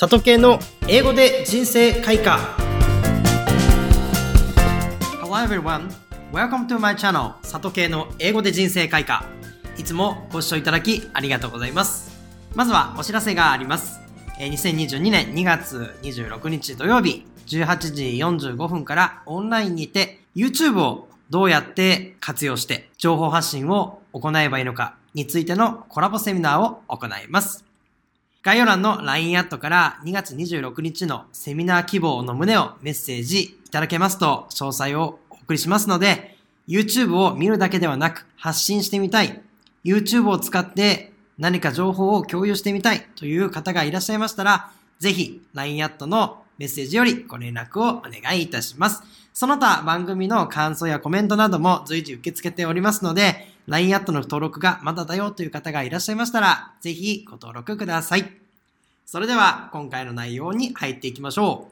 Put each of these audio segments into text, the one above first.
里系の英語で人生開花。Hello everyone. Welcome to my channel 里系の英語で人生開花。いつもご視聴いただきありがとうございます。まずはお知らせがあります。2022年2月26日土曜日18時45分からオンラインにて YouTube をどうやって活用して情報発信を行えばいいのかについてのコラボセミナーを行います。概要欄の LINE アットから2月26日のセミナー希望の旨をメッセージいただけますと詳細をお送りしますので YouTube を見るだけではなく発信してみたい YouTube を使って何か情報を共有してみたいという方がいらっしゃいましたらぜひ LINE アットのメッセージよりご連絡をお願いいたします。その他番組の感想やコメントなども随時受け付けておりますので、LINE アットの登録がまだだよという方がいらっしゃいましたら、ぜひご登録ください。それでは今回の内容に入っていきましょ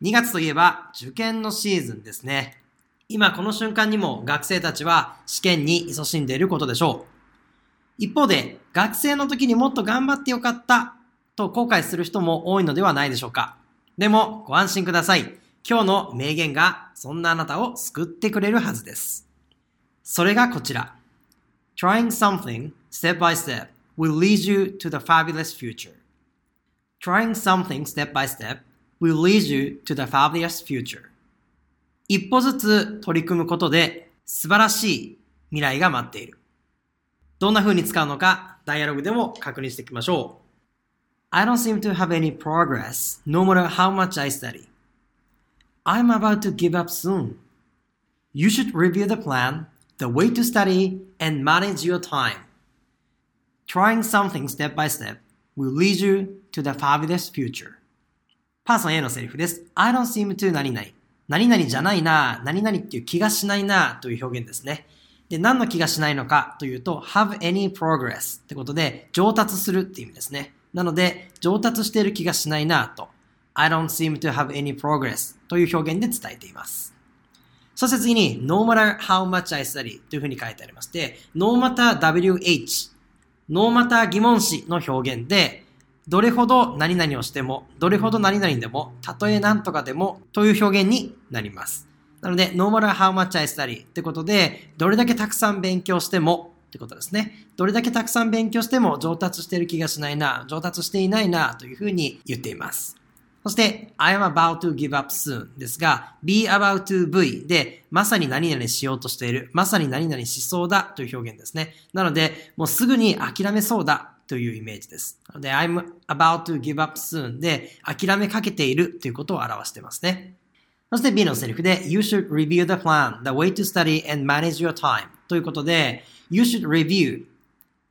う。2月といえば受験のシーズンですね。今この瞬間にも学生たちは試験に勤しんでいることでしょう。一方で学生の時にもっと頑張ってよかったと後悔する人も多いのではないでしょうか。でもご安心ください。今日の名言がそんなあなたを救ってくれるはずです。それがこちら。Trying something step by step will lead you to the fabulous future. Trying something step by step will lead you to the fabulous future. 一歩ずつ取り組むことで素晴らしい未来が待っている。どんな風に使うのか、ダイアログでも確認していきましょう。I don't seem to have any progress, no matter how much I study. I'm about to give up soon. You should review the plan, the way to study, and manage your time. Trying something step by step will lead you to the fabulous future. パーソン A のセリフです。I don't seem to 何々。何々じゃないな、何々っていう気がしないなという表現ですね。で、何の気がしないのかというと、have any progress ってことで、上達するっていう意味ですね。なので、上達している気がしないなと、I don't seem to have any progress という表現で伝えています。そして次に、no matter how much I study というふうに書いてありまして、no matter wh、no matter 疑問詞の表現で、どれほど何々をしても、どれほど何々でも、たとえ何とかでもという表現になります。なので、no matter how much I study ってことで、どれだけたくさん勉強してもってことですね。どれだけたくさん勉強しても上達してる気がしないな、上達していないなというふうに言っています。そして、I am about to give up soon ですが、be about to be で、まさに何々しようとしている、まさに何々しそうだという表現ですね。なので、もうすぐに諦めそうだというイメージです。なので、I'm about to give up soon で、諦めかけているということを表していますね。そして B のセリフで、You should review the plan, the way to study and manage your time ということで、You should review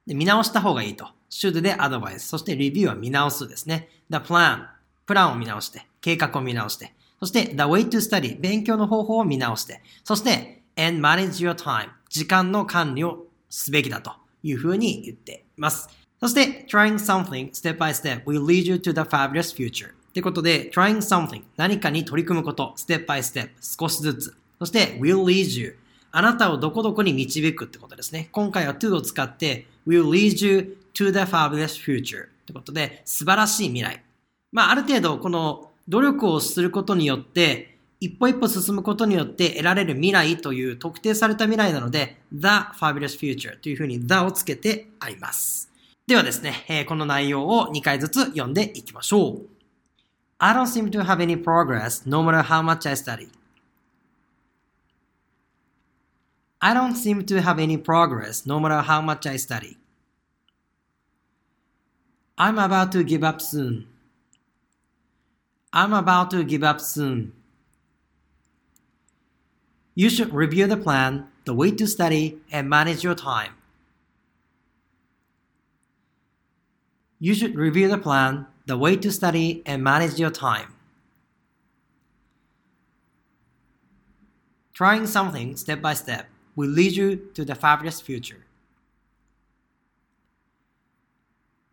で見直した方がいいと。should でアドバイス。そして review は見直すですね。the plan プランを見直して、計画を見直して、そして the way to study 勉強の方法を見直して、そして and manage your time 時間の管理をすべきだというふうに言っています。そして trying something step by step will lead you to the fabulous future ってことで trying something 何かに取り組むこと step by step 少しずつそして will lead you あなたをどこどこに導くってことですね。今回は to を使って will lead you to the fabulous future ってことで素晴らしい未来。まあある程度この努力をすることによって一歩一歩進むことによって得られる未来という特定された未来なので the fabulous future というふうに the をつけてあります。ではですね、え、この内容を2回ずつ読んでいきましょう。I don't seem to have any progress no matter how much I study. I don't seem to have any progress no matter how much I study. I'm about to give up soon. I'm about to give up soon. You should review the plan, the way to study, and manage your time. You should review the plan, the way to study, and manage your time. Trying something step by step will lead you to the fabulous future.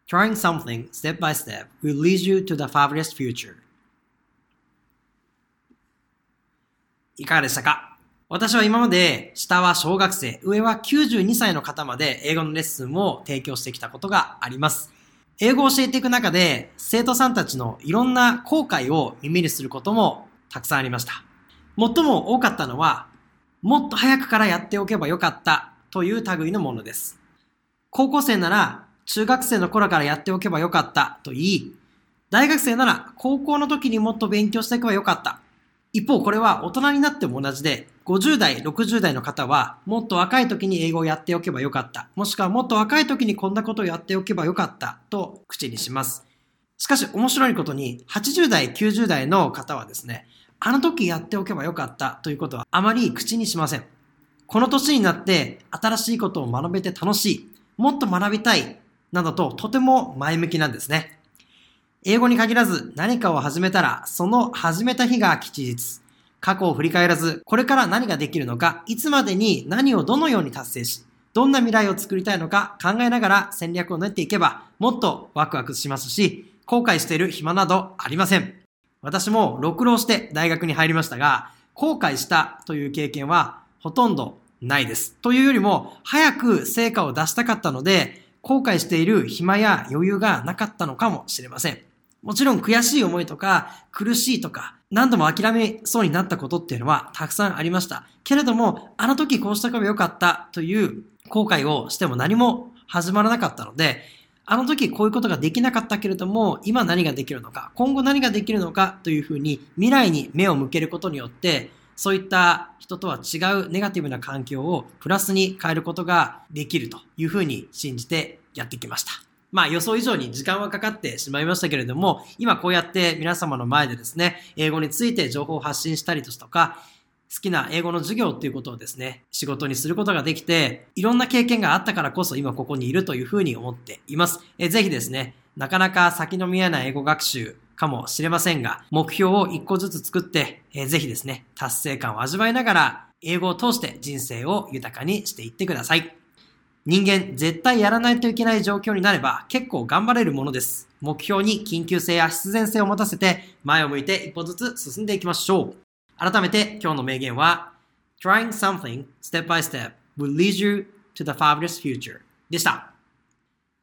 Trying something step by step will lead you to the fabulous future. いかがでしたか？私は今まで下は小学生、上は92歳の方まで英語のレッスンを提供してきたことがあります。英語を教えていく中で、生徒さんたちのいろんな後悔を耳にすることもたくさんありました。最も多かったのは、もっと早くからやっておけばよかったという類のものです。高校生なら中学生の頃からやっておけばよかったと言い、大学生なら高校の時にもっと勉強していけばよかった。一方、これは大人になっても同じで、50代、60代の方は、もっと若い時に英語をやっておけばよかった。もしくはもっと若い時にこんなことをやっておけばよかった。と口にします。しかし面白いことに、80代、90代の方はですね、あの時やっておけばよかったということはあまり口にしません。この年になって新しいことを学べて楽しい。もっと学びたい。などととても前向きなんですね。英語に限らず何かを始めたら、その始めた日が吉日。過去を振り返らず、これから何ができるのか、いつまでに何をどのように達成し、どんな未来を作りたいのか考えながら戦略を練っていけば、もっとワクワクしますし、後悔している暇などありません。私も6浪して大学に入りましたが、後悔したという経験はほとんどないです。というよりも、早く成果を出したかったので、後悔している暇や余裕がなかったのかもしれません。もちろん悔しい思いとか苦しいとか何度も諦めそうになったことっていうのはたくさんありました。けれども、あの時こうしたからよかったという後悔をしても何も始まらなかったので、あの時こういうことができなかったけれども、今何ができるのか、今後何ができるのかというふうに未来に目を向けることによって、そういった人とは違うネガティブな環境をプラスに変えることができるというふうに信じてやってきました。まあ予想以上に時間はかかってしまいましたけれども、今こうやって皆様の前でですね、英語について情報を発信したりですとか、好きな英語の授業っていうことをですね、仕事にすることができて、いろんな経験があったからこそ今ここにいるというふうに思っています。えぜひですね、なかなか先の見えない英語学習かもしれませんが、目標を一個ずつ作って、えぜひですね、達成感を味わいながら、英語を通して人生を豊かにしていってください。人間、絶対やらないといけない状況になれば結構頑張れるものです。目標に緊急性や必然性を持たせて前を向いて一歩ずつ進んでいきましょう。改めて今日の名言は Trying something step by step will lead you to the fabulous future でした。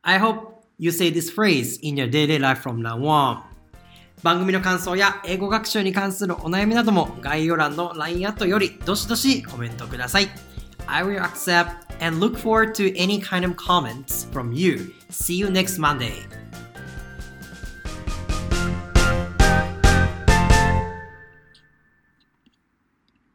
I hope you say this phrase in your daily life from now on. 番組の感想や英語学習に関するお悩みなども概要欄の LINE アットよりどしどしコメントください。I will accept and look forward to any kind of comments from you. See you next Monday.